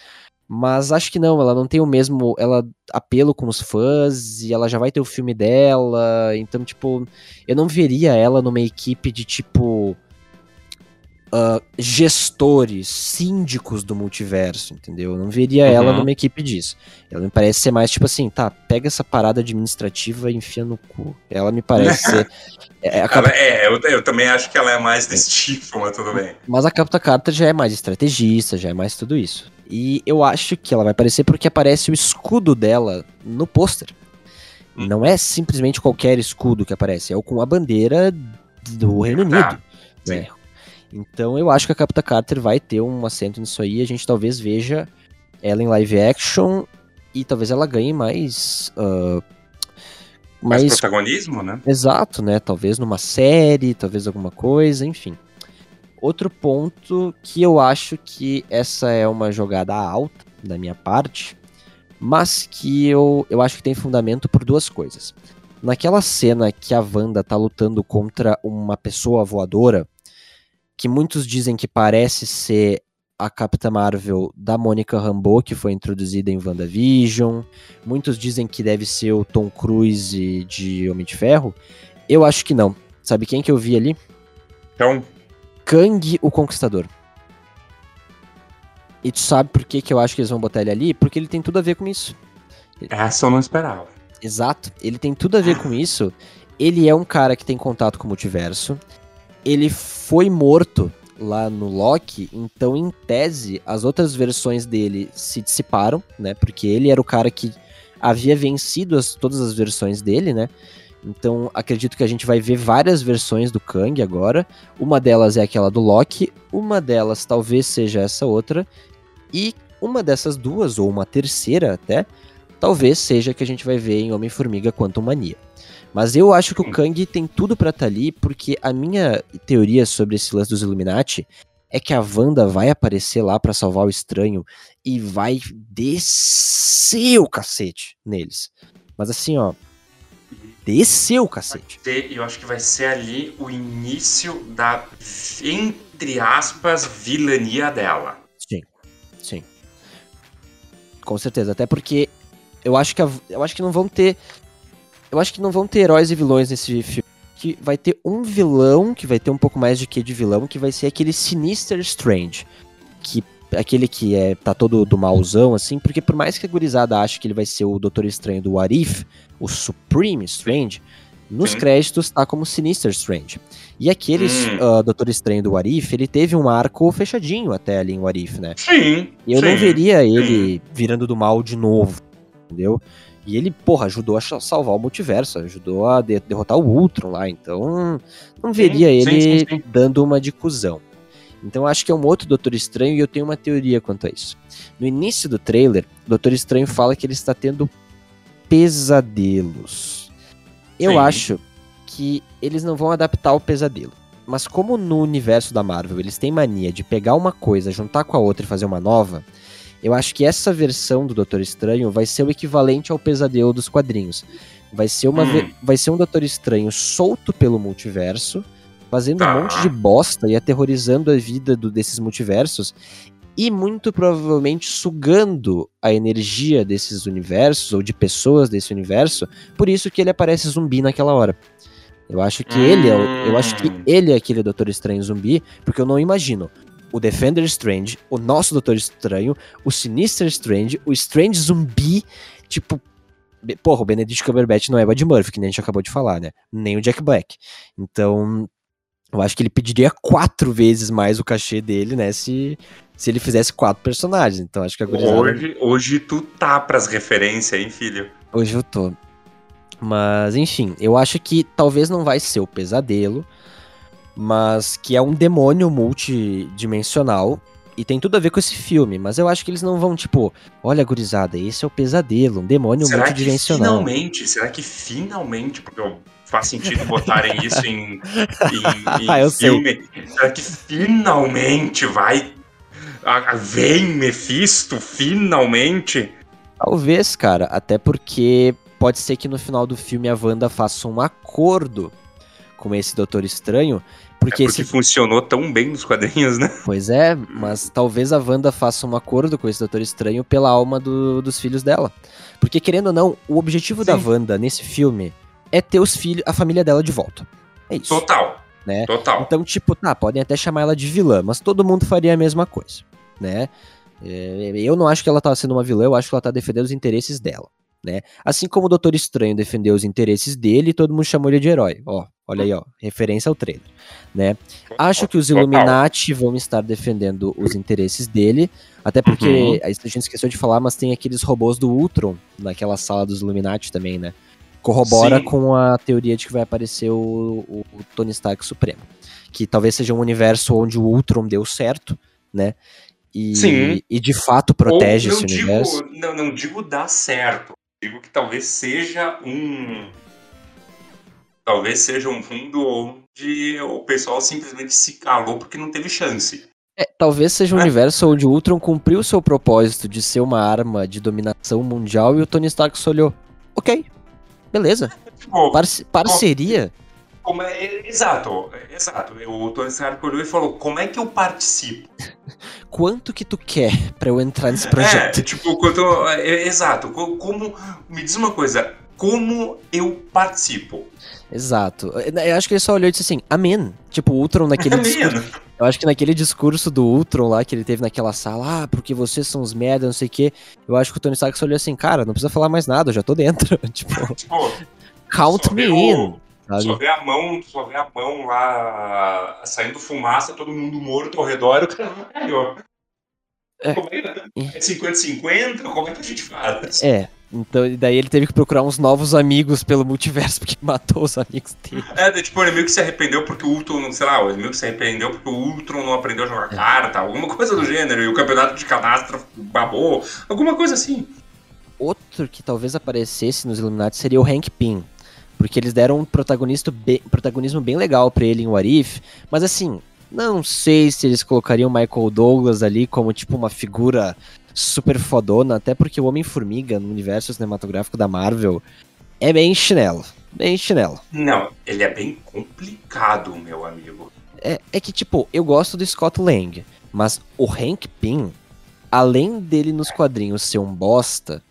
mas acho que não, ela não tem o mesmo ela apelo com os fãs e ela já vai ter o filme dela, então, tipo, eu não veria ela numa equipe de, tipo, ah, gestores, síndicos do multiverso, entendeu? Eu não veria ela Uhum. numa equipe disso. Ela me parece ser mais, tipo assim, tá, pega essa parada administrativa e enfia no cu. Ela me parece ser... é, a Ela- é, eu, eu também acho que ela é mais desse tipo, mas tudo bem. Mas a Capitã Carter já é mais estrategista, já é mais tudo isso. E eu acho que ela vai aparecer porque aparece o escudo dela no pôster. Hum. Não é simplesmente qualquer escudo que aparece, é o com a bandeira do Reino Unido. Ah, né? Então eu acho que a Capitã Carter vai ter um assento nisso aí. A gente talvez veja ela em live action e talvez ela ganhe mais. ah, Mais mais protagonismo, né? Exato, né? Talvez numa série, talvez alguma coisa, enfim. Outro ponto que eu acho que essa é uma jogada alta da minha parte, mas que eu, eu acho que tem fundamento por duas coisas. Naquela cena que a Wanda tá lutando contra uma pessoa voadora, que muitos dizem que parece ser a Capitã Marvel da Mônica Rambeau, que foi introduzida em WandaVision. Muitos dizem que deve ser o Tom Cruise de Homem de Ferro. Eu acho que não. Sabe quem que eu vi ali? Então, Kang o Conquistador. E tu sabe por que, que eu acho que eles vão botar ele ali? Porque ele tem tudo a ver com isso. essa eu não esperava. Exato, ele tem tudo a ver com isso. Ele é um cara que tem contato com o multiverso. Ele foi morto lá no Loki, então em tese as outras versões dele se dissiparam, né? Porque ele era o cara que havia vencido as- todas as versões dele, né? Então acredito que a gente vai ver várias versões do Kang agora. Uma delas é aquela do Loki, uma delas talvez seja essa outra, e uma dessas duas, ou uma terceira até, talvez seja que a gente vai ver em Homem-Formiga Quantum Mania. Mas eu acho que o Kang tem tudo pra estar tá ali, porque a minha teoria sobre esse lance dos Illuminati é que a Wanda vai aparecer lá para salvar o estranho e vai descer o cacete neles. Mas assim, ó, desceu o cacete. Ser, eu acho que vai ser ali o início da, entre aspas, vilania dela. Sim, sim. Com certeza, até porque eu acho que a, eu acho que não vão ter eu acho que não vão ter heróis e vilões nesse filme. Que vai ter um vilão, que vai ter um pouco mais de que de vilão, que vai ser aquele Sinister Strange. Que aquele que é tá todo do malzão, assim, porque por mais que a gurizada ache que ele vai ser o Doutor Estranho do What If, o Supreme Strange, nos créditos tá como Sinister Strange. E aquele hum. uh, Doutor Estranho do What If, ele teve um arco fechadinho até ali em What If, né? Sim. E eu sim, não veria ele sim. virando do mal de novo, entendeu? E ele, porra, ajudou a salvar o multiverso, ajudou a de derrotar o Ultron lá, então não veria sim, ele sim, sim, dando uma de cuzão. Então acho que é um outro Doutor Estranho e eu tenho uma teoria quanto a isso. No início do trailer, o Doutor Estranho fala que ele está tendo pesadelos. Eu acho que eles não vão adaptar o pesadelo. Mas como no universo da Marvel eles têm mania de pegar uma coisa, juntar com a outra e fazer uma nova, eu acho que essa versão do Doutor Estranho vai ser o equivalente ao pesadelo dos quadrinhos. Vai ser, uma hum. vai ser um Doutor Estranho solto pelo multiverso, fazendo tá. um monte de bosta e aterrorizando a vida do, desses multiversos. E muito provavelmente sugando a energia desses universos, ou de pessoas desse universo. Por isso que ele aparece zumbi naquela hora. Eu acho que hum. ele é, eu acho que hum. ele é aquele Doutor Estranho zumbi, porque eu não imagino o Defender Strange, o nosso Doutor Estranho, o Sinister Strange, o Strange Zumbi, tipo, porra, o Benedict Cumberbatch não é o Ed Murphy, que nem a gente acabou de falar, né? Nem o Jack Black. Então, eu acho que ele pediria quatro vezes mais o cachê dele, né? Se, se ele fizesse quatro personagens. Então, acho que a gurizada... Hoje, hoje tu tá pras referências, hein, filho? Hoje eu tô. Mas, enfim, eu acho que talvez não vai ser o pesadelo, mas que é um demônio multidimensional e tem tudo a ver com esse filme, mas eu acho que eles não vão, tipo, olha, gurizada, esse é o pesadelo, um demônio será multidimensional. Que finalmente, será que finalmente, porque faz sentido botarem isso em, em, em ah, filme, sei. será que finalmente vai. Vem Mephisto, finalmente? Talvez, cara, até porque pode ser que no final do filme a Wanda faça um acordo com esse Doutor Estranho. Porque, é porque esse... funcionou tão bem nos quadrinhos, né? Pois é, mas talvez a Wanda faça um acordo com esse Doutor Estranho pela alma do, dos filhos dela. Porque, querendo ou não, o objetivo Sim. da Wanda nesse filme é ter os filhos, a família dela de volta. É isso. Total. Né? Total. Então, tipo, tá, podem até chamar ela de vilã, mas todo mundo faria a mesma coisa, né? É, eu não acho que ela tá sendo uma vilã, eu acho que ela tá defendendo os interesses dela né? Assim como o Doutor Estranho defendeu os interesses dele, todo mundo chamou ele de herói. Ó, olha aí, ó, referência ao trailer, né? Acho que os Illuminati vão estar defendendo os interesses dele, até porque uhum. a gente esqueceu de falar, mas tem aqueles robôs do Ultron naquela sala dos Illuminati também, né? Corrobora Sim. com a teoria de que vai aparecer o, o, o Tony Stark Supremo, que talvez seja um universo onde o Ultron deu certo, né? E, Sim. e de fato protege esse digo, universo. Não, não digo dar certo, digo que talvez seja um. Talvez seja um mundo onde o pessoal simplesmente se calou porque não teve chance. É, talvez seja um é. universo onde o Ultron cumpriu o seu propósito de ser uma arma de dominação mundial e o Tony Stark só olhou. Ok, beleza. Tipo, Parce parceria. Como é, exato, exato. O Tony Stark olhou e falou: como é que eu participo? Quanto que tu quer para eu entrar nesse projeto? É, tipo, quanto. É, exato. Como. Me diz uma coisa, como eu participo? Exato. Eu acho que ele só olhou e disse assim, amém. Tipo, o Ultron naquele discurso. Eu acho que naquele discurso do Ultron lá que ele teve naquela sala, ah, porque vocês são os merda, não sei o quê. Eu acho que o Tony Stark só olhou assim, cara, não precisa falar mais nada, eu já tô dentro. tipo, tipo count me in. Sabe? Só vê a mão, só vê a mão lá saindo fumaça, todo mundo morto ao redor, o cara é. Como é 50-50? É Como é que a gente faz? É. Então, daí ele teve que procurar uns novos amigos pelo multiverso, porque matou os amigos dele. É, tipo, ele meio que se arrependeu porque o Ultron, sei lá, ele meio que se arrependeu porque o Ultron não aprendeu a jogar é. carta, alguma coisa do gênero, e o campeonato de cadastro babou, alguma coisa assim. Outro que talvez aparecesse nos Illuminati seria o Hank Pym. Porque eles deram um protagonista bem, protagonismo bem legal pra ele em What If, mas assim, não sei se eles colocariam Michael Douglas ali como tipo uma figura super fodona, até porque o Homem-Formiga no universo cinematográfico da Marvel é bem chinelo. Bem chinelo. Não, ele é bem complicado, meu amigo. É, é que, tipo, eu gosto do Scott Lang, mas o Hank Pym, além dele nos quadrinhos ser um bosta,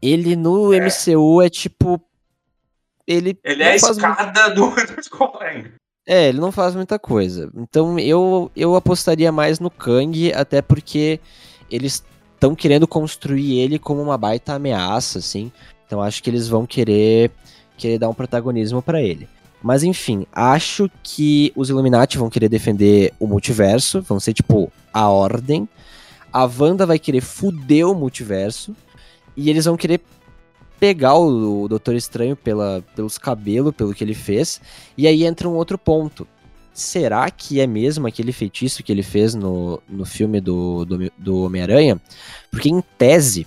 ele no É. MCU é tipo. Ele, Ele não é a escada do, do Lang. É, ele não faz muita coisa. Então eu, eu apostaria mais no Kang, até porque eles estão querendo construir ele como uma baita ameaça, assim. Então acho que eles vão querer, querer dar um protagonismo pra ele. Mas enfim, acho que os Illuminati vão querer defender o multiverso, vão ser tipo a ordem. A Wanda vai querer fuder o multiverso. E eles vão querer pegar o, o Doutor Estranho pela, pelos cabelos, pelo que ele fez. E aí entra um outro ponto. Será que é mesmo aquele feitiço que ele fez no, no filme do, do, do Homem-Aranha? Porque, em tese,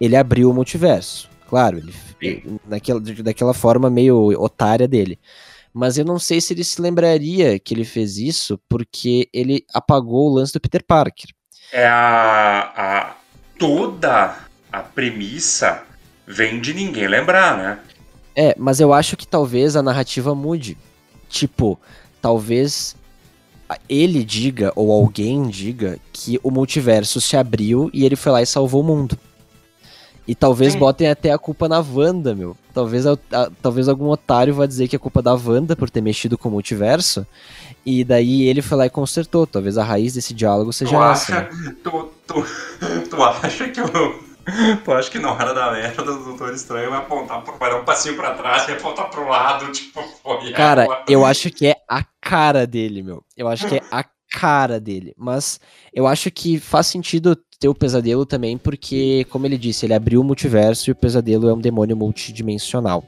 ele abriu o multiverso. Claro, ele, ele- daquela, daquela forma meio otária dele. Mas eu não sei se ele se lembraria que ele fez isso porque ele apagou o lance do Peter Parker. É a, a. Toda a premissa vem de ninguém lembrar, né? É, mas eu acho que talvez a narrativa mude. Tipo, talvez ele diga, ou alguém diga, que o multiverso se abriu e ele foi lá e salvou o mundo. E talvez Sim. botem até a culpa na Wanda, meu. Talvez, a- a- talvez algum otário vá dizer que é culpa da Wanda por ter mexido com o multiverso. E daí ele foi lá e consertou. Talvez a raiz desse diálogo Tu seja essa. acha, né? tu, tu, tu acha que eu. Tu acha que na hora da merda do Doutor Estranho vai apontar, pro- vai dar um passinho pra trás e apontar pro lado, tipo, foi Cara, eu acho que é a cara dele, meu. Eu acho que é a cara dele. Mas eu acho que faz sentido ter o pesadelo também, porque, como ele disse, ele abriu o multiverso e o pesadelo é um demônio multidimensional.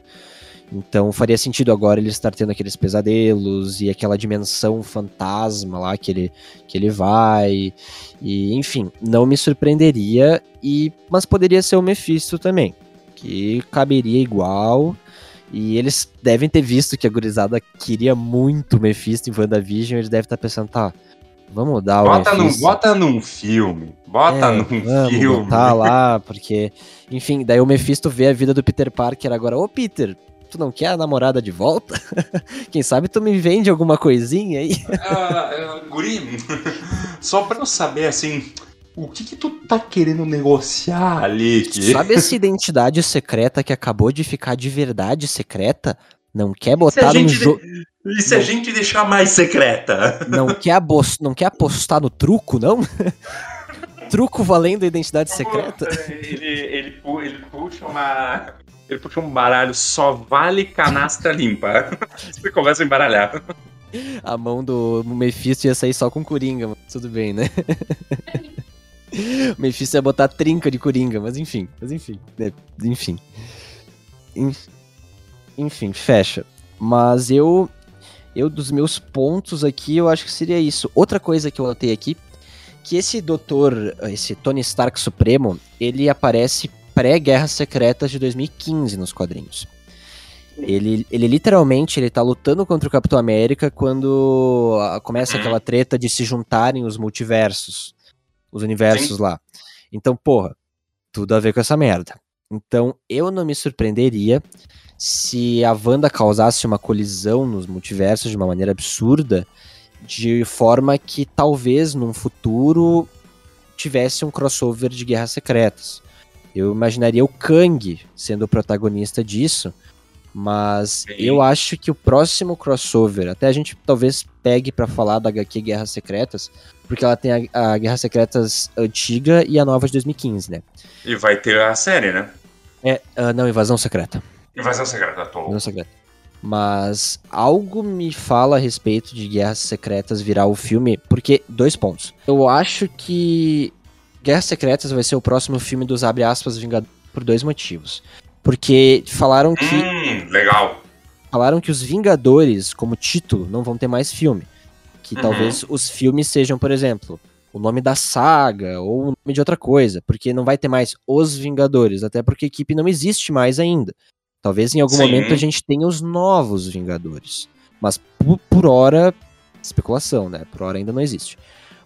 Então faria sentido agora ele estar tendo aqueles pesadelos e aquela dimensão fantasma lá que ele, que ele vai. E, enfim, não me surpreenderia, e mas poderia ser o Mephisto também, que caberia igual. E eles devem ter visto que a gurizada queria muito o Mephisto em WandaVision, eles devem estar pensando, tá, vamos dar o Bota num, Mephisto. bota num filme. Bota É, num vamos filme. botar lá, porque... Enfim, daí o Mephisto vê a vida do Peter Parker agora. Ô, Peter, tu não quer a namorada de volta? Quem sabe tu me vende alguma coisinha aí? Ah, ah, guri, só pra eu saber, assim, o que que tu tá querendo negociar ali? Que... Sabe essa identidade secreta que acabou de ficar de verdade secreta? Não quer botar num gente, jogo... e se a gente deixar mais secreta? Não quer, abos- não quer apostar no truco, não? truco valendo a identidade secreta? Ele, ele, ele puxa uma. Ele puxa um baralho, só vale canastra limpa. Você começa a embaralhar. A mão do Mephisto ia sair só com Coringa, mas tudo bem, né? o Mephisto ia botar trinca de Coringa, mas enfim, mas enfim, né? enfim. Enf- Enfim, fecha. Mas eu, eu dos meus pontos aqui, eu acho que seria isso. Outra coisa que eu anotei aqui, que esse doutor, esse Tony Stark Supremo, ele aparece pré-Guerras Secretas de 2015 nos quadrinhos. Ele, ele literalmente ele tá lutando contra o Capitão América quando ah, começa Uhum. aquela treta de se juntarem os multiversos, os universos lá. Então, porra, tudo a ver com essa merda. Então, eu não me surpreenderia se a Wanda causasse uma colisão nos multiversos de uma maneira absurda, de forma que talvez num futuro tivesse um crossover de Guerras Secretas. Eu imaginaria o Kang sendo o protagonista disso, mas Sim. eu acho que o próximo crossover, até a gente talvez pegue pra falar da HQ Guerras Secretas, porque ela tem a, a Guerras Secretas antiga e a nova de 2015, né? E vai ter a série, né? É, ah, não, Invasão Secreta. Invasão Secreta, tô. Invasão Secreta. Mas algo me fala a respeito de Guerras Secretas virar o filme, porque, dois pontos. Eu acho que Guerras Secretas vai ser o próximo filme dos abre aspas Vingadores por dois motivos. Porque falaram que Hum, legal. falaram que os Vingadores, como título, não vão ter mais filme. Que Uhum. talvez os filmes sejam, por exemplo, o nome da saga ou o nome de outra coisa, porque não vai ter mais os Vingadores, até porque a equipe não existe mais ainda. Talvez em algum Sim. momento a gente tenha os novos Vingadores. Mas por, por hora, especulação, né? Por hora ainda não existe.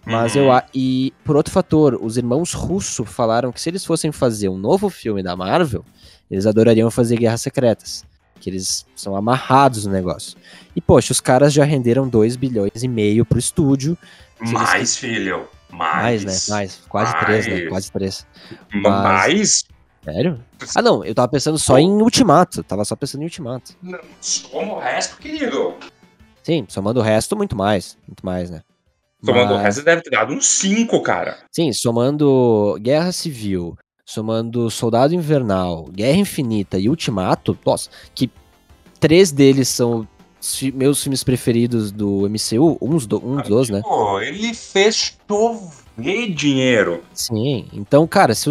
Mas Uhum. eu e por outro fator, os irmãos Russo falaram que se eles fossem fazer um novo filme da Marvel, eles adorariam fazer Guerras Secretas, que eles são amarrados no negócio. E poxa, os caras já renderam 2 bilhões e meio pro estúdio, eles Mais, filho. mais, Mais. né? Mais, quase 3, né? Quase 3. Ma- Mais? Sério? Ah, não, eu tava pensando só em Ultimato, tava só pensando em Ultimato. Não, Soma o resto, querido. Sim, somando o resto, muito mais, muito mais, né? Somando o Mas- resto, deve ter dado uns 5, cara. Sim, somando Guerra Civil, somando Soldado Invernal, Guerra Infinita e Ultimato, nossa, que três deles são meus filmes preferidos do MCU, uns, do, uns dos, né? Pô, ele fez chover dinheiro. Sim, então, cara, se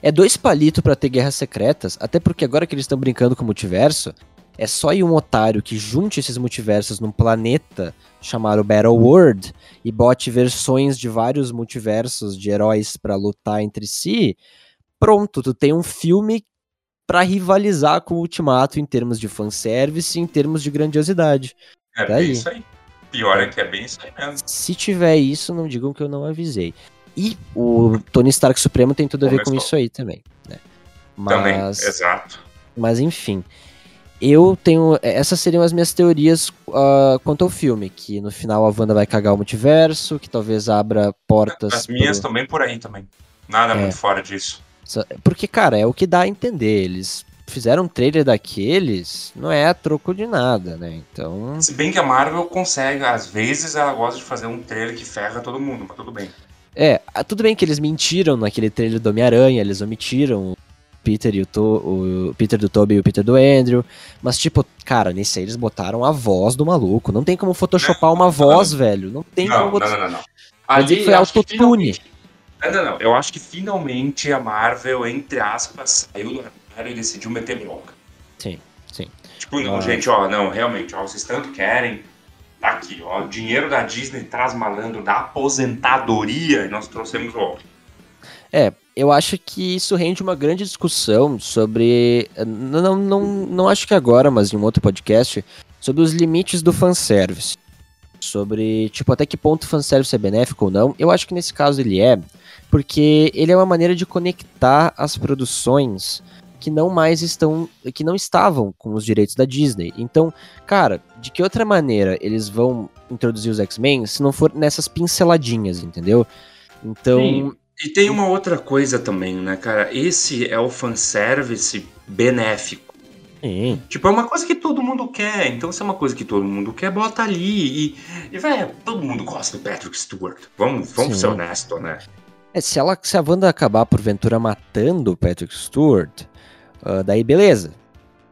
é dois palitos pra ter Guerras Secretas, até porque agora que eles estão brincando com o multiverso, é só ir um otário que junte esses multiversos num planeta chamado Battle World e bote versões de vários multiversos de heróis pra lutar entre si. Pronto, tu tem um filme pra rivalizar com o Ultimato em termos de fanservice e em termos de grandiosidade. É Daí. bem isso aí. Pior é que é bem isso aí mesmo. Se tiver isso, não digam que eu não avisei. E o Tony Stark Supremo tem tudo a ver com isso aí também, né? Também, Mas, exato. mas enfim. Eu tenho. Essas seriam as minhas teorias ah, quanto ao filme. Que no final a Wanda vai cagar o multiverso, que talvez abra portas. As minhas pro- também por aí também. Nada É. muito fora disso. Porque, cara, é o que dá a entender. Eles fizeram um trailer daqueles, não é a troco de nada, né? Então. Se bem que a Marvel consegue, às vezes ela gosta de fazer um trailer que ferra todo mundo, mas tudo bem. É, ah, tudo bem que eles mentiram naquele trailer do Homem-Aranha, eles omitiram Peter e o, to o Peter do Toby e o Peter do Andrew, mas tipo, cara, nesse aí eles botaram a voz do maluco. Não tem como photoshopar uma voz, velho. Não tem não, como não, botar. não, não, não. Que foi autotune. Não, não, não. Eu acho que finalmente a Marvel, entre aspas, saiu do armário e decidiu meter bronca. Sim, sim. Tipo, não, Ah. gente, ó, não, realmente, ó, vocês tanto querem. Tá aqui, ó, o dinheiro da Disney traz malandro da aposentadoria e nós trouxemos o. É, eu acho que isso rende uma grande discussão sobre. Não, não, não, não acho que agora, mas em um outro podcast, sobre os limites do fanservice. Sobre, tipo, até que ponto o fanservice é benéfico ou não. Eu acho que nesse caso ele é, porque ele é uma maneira de conectar as produções que não mais estão. que não estavam com os direitos da Disney. Então, cara, de que outra maneira eles vão introduzir os X-Men se não for nessas pinceladinhas, entendeu? Então. Sim. E tem uma outra coisa também, né, cara? Esse é o fanservice benéfico. Sim. Tipo, é uma coisa que todo mundo quer. Então, se é uma coisa que todo mundo quer, bota ali. E, e velho, todo mundo gosta do Patrick Stewart. Vamos, vamos Sim. ser honestos, né? É, se, ela, se a Wanda acabar porventura matando o Patrick Stewart, ah, daí beleza.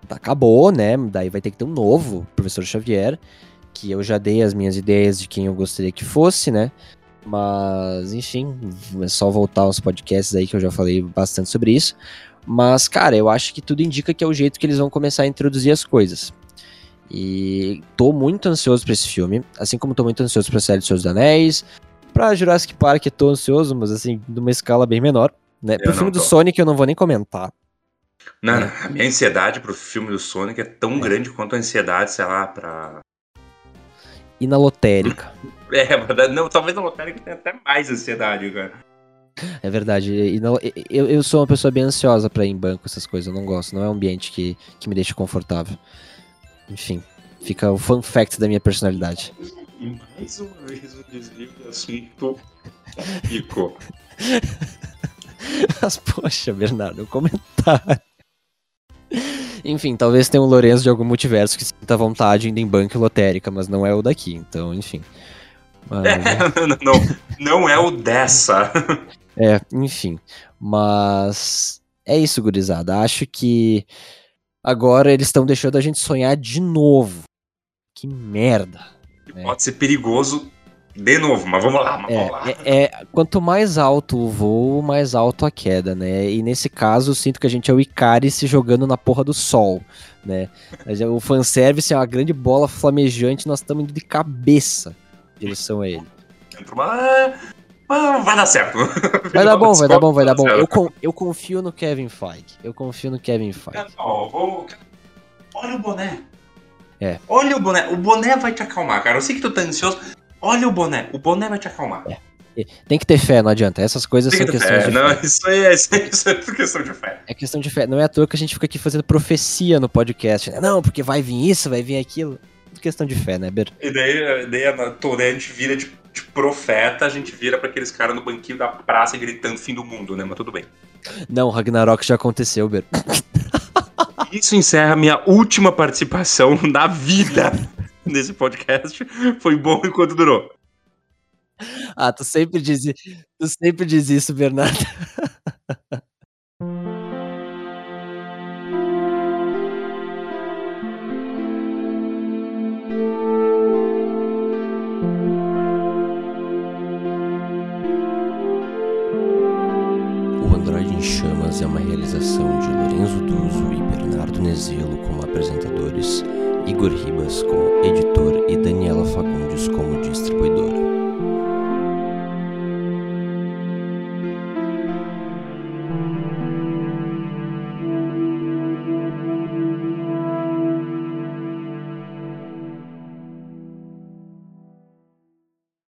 Acabou, né? Daí vai ter que ter um novo professor Xavier. Que eu já dei as minhas ideias de quem eu gostaria que fosse, né? Mas, enfim, é só voltar aos podcasts aí que eu já falei bastante sobre isso. Mas, cara, eu acho que tudo indica que é o jeito que eles vão começar a introduzir as coisas. E tô muito ansioso pra esse filme, assim como tô muito ansioso pra série de Seus Anéis, pra Jurassic Park eu tô ansioso, mas assim, numa escala bem menor. Né? Pro filme do tô. Sonic eu não vou nem comentar. Não, É. não, a minha ansiedade pro filme do Sonic é tão grande quanto a ansiedade, sei lá, pra. E na lotérica. É, não, talvez na lotérica tenha até mais ansiedade, cara. É verdade. E na- eu, eu sou uma pessoa bem ansiosa pra ir em banco, essas coisas. Eu não gosto. Não é um ambiente que, que me deixa confortável. Enfim, fica o fun fact da minha personalidade. E mais uma vez o desvio do assunto ficou. Mas, poxa, Bernardo, um comentário. Enfim, talvez tenha um Lourenço de algum multiverso que sinta vontade indo em banco e lotérica, mas não é o daqui, então, enfim. Mas- É, não, não, não é o dessa. É, enfim. Mas é isso, gurizada. Acho que agora eles estão deixando a gente sonhar de novo. Que merda. É. Pode ser perigoso de novo, mas vamos lá, mas É, vamos lá. é, é- quanto mais alto o voo, mais alto a queda, né? E nesse caso, sinto que a gente é o Ikari se jogando na porra do sol, né? O fanservice é uma grande bola flamejante, nós estamos indo de cabeça em direção a ele. Mas, mas vai dar certo. Vai dar bom, vai dar bom, vai dar bom. Eu, con- eu confio no Kevin Feige. Eu confio no Kevin Feige. É, vou- olha o boné. É. Olha o boné. O boné vai te acalmar, cara. Eu sei que tu tá ansioso. Olha o boné. O boné vai te acalmar. É. Tem que ter fé, não adianta. Essas coisas Tem são que questões fé. de Não, fé. isso aí é, isso, aí- isso é questão de fé. É questão de fé. Não é à toa que a gente fica aqui fazendo profecia no podcast. Né? Não, porque vai vir isso, vai vir aquilo. Questão de fé, né, Ber? E daí, daí a, Toré, a gente vira de, de profeta, a gente vira pra aqueles caras no banquinho da praça gritando fim do mundo, né? Mas tudo bem. Não, Ragnarok já aconteceu, Ber. Isso encerra a minha última participação na vida nesse podcast. Foi bom enquanto durou. Ah, tu sempre diz, tu sempre diz isso, Bernardo. O Android em Chamas é uma realização de Lorenzo Duso e Bernardo Nezelo como apresentadores, Igor Ribas como editor e Daniela Fagundes como distribuidora.